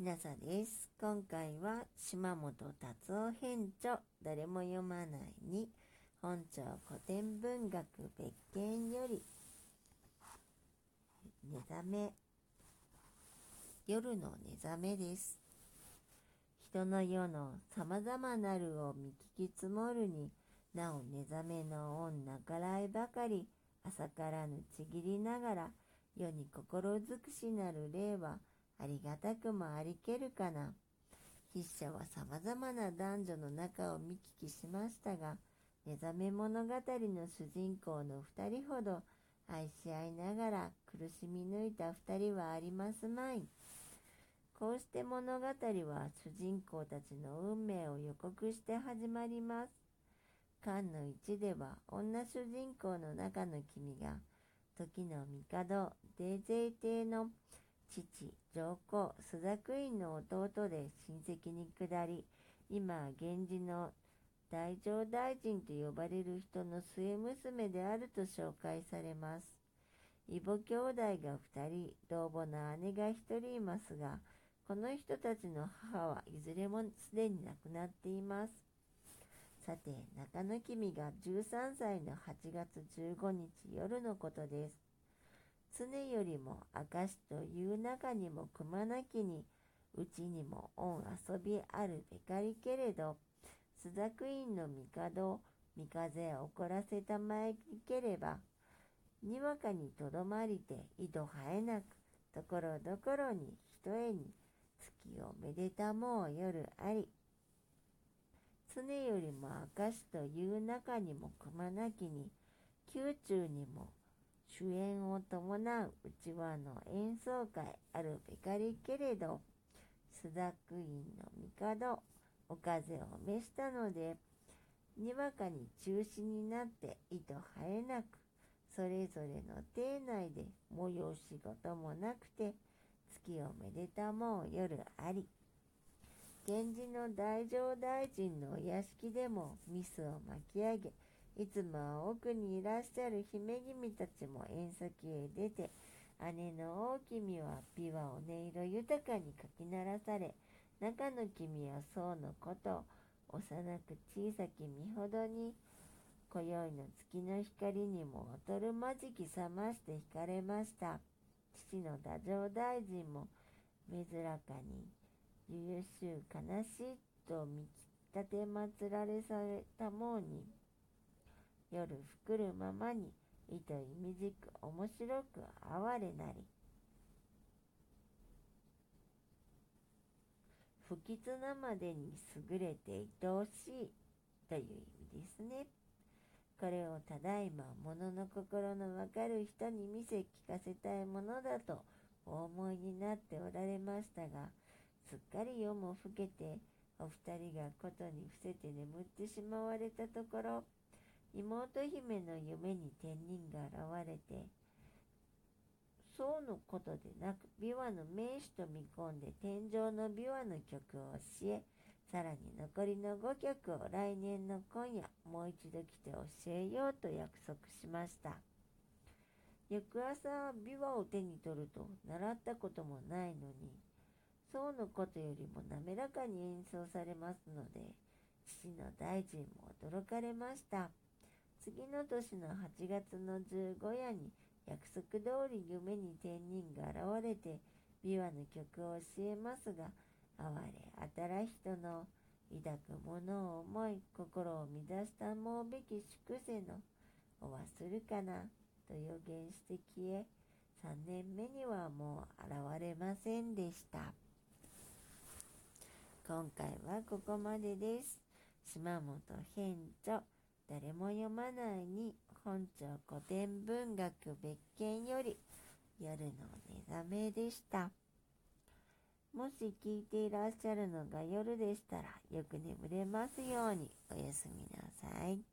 ひなさです。今回は島本達夫編著誰も読まないに本庁古典文学別件より寝覚め夜の寝覚めです。人の世の様々なるを見聞き積もるになお寝覚めの女からいばかり朝からぬちぎりながら世に心尽くしなる霊はありがたくもありけるかな。筆者は様々な男女の仲を見聞きしましたが、目覚め物語の主人公の二人ほど愛し合いながら苦しみ抜いた二人はありますまい。こうして物語は主人公たちの運命を予告して始まります。巻の一では女主人公の中の君が時の帝デーゼイ帝の父、上皇、朱雀院の弟で親戚に下り、今、源氏の大乗大臣と呼ばれる人の末娘であると紹介されます。異母兄弟が二人、同母の姉が一人いますが、この人たちの母はいずれもすでに亡くなっています。さて、中野君が13歳の8月15日夜のことです。常よりも明石という中にもくまなきに、うちにも恩遊びあるべかりけれど、朱雀院の帝を、三風を怒らせたまえければ、にわかにとどまりて井戸生えなく、ところどころにひとえに月をめでたもう夜あり。常よりも明石という中にもくまなきに、宮中にも主演を伴ううちわの演奏会あるべかりけれど、朱雀院の帝、お風を召したので、にわかに中止になって糸生えなく、それぞれの邸内で催し事もなくて、月をめでたもう夜あり。源氏の大乗大臣のお屋敷でもミスを巻き上げ、いつもは奥にいらっしゃる姫君たちも遠先へ出て、姉の大君は琵琶を音色豊かにかき鳴らされ、中の君は僧のこと、幼く小さき身ほどに、今宵の月の光にも劣るまじき覚まして惹かれました。父の太政大臣も、珍かに、優秀悲しいと見立て祀られされたもうに、夜ふくるままに糸いみじく面白く哀れなり不吉なまでに優れて愛おしいという意味ですね。これをただいま物の心のわかる人に見せ聞かせたいものだとお思いになっておられましたが、すっかり夜も更けて、お二人がことに伏せて眠ってしまわれたところ、妹姫の夢に天人が現れて、そうのことでなく、琵琶の名手と見込んで天井の琵琶の曲を教え、さらに残りの5曲を来年の今夜、もう一度来て教えようと約束しました。翌朝は、琵琶を手に取ると習ったこともないのに、そうのことよりも滑らかに演奏されますので、父の大臣も驚かれました。次の年の8月の15夜に約束通り夢に天人が現れて琵琶の曲を教えますが、哀れ当たら人の抱くものを思い心を乱したもうべき粛清のお忘るかなと予言して消え、3年目にはもう現れませんでした。今回はここまでです。島本編著誰も読まないに本庁古典文学別件より夜の寝覚めでした。もし聞いていらっしゃるのが夜でしたらよく眠れますようにおやすみなさい。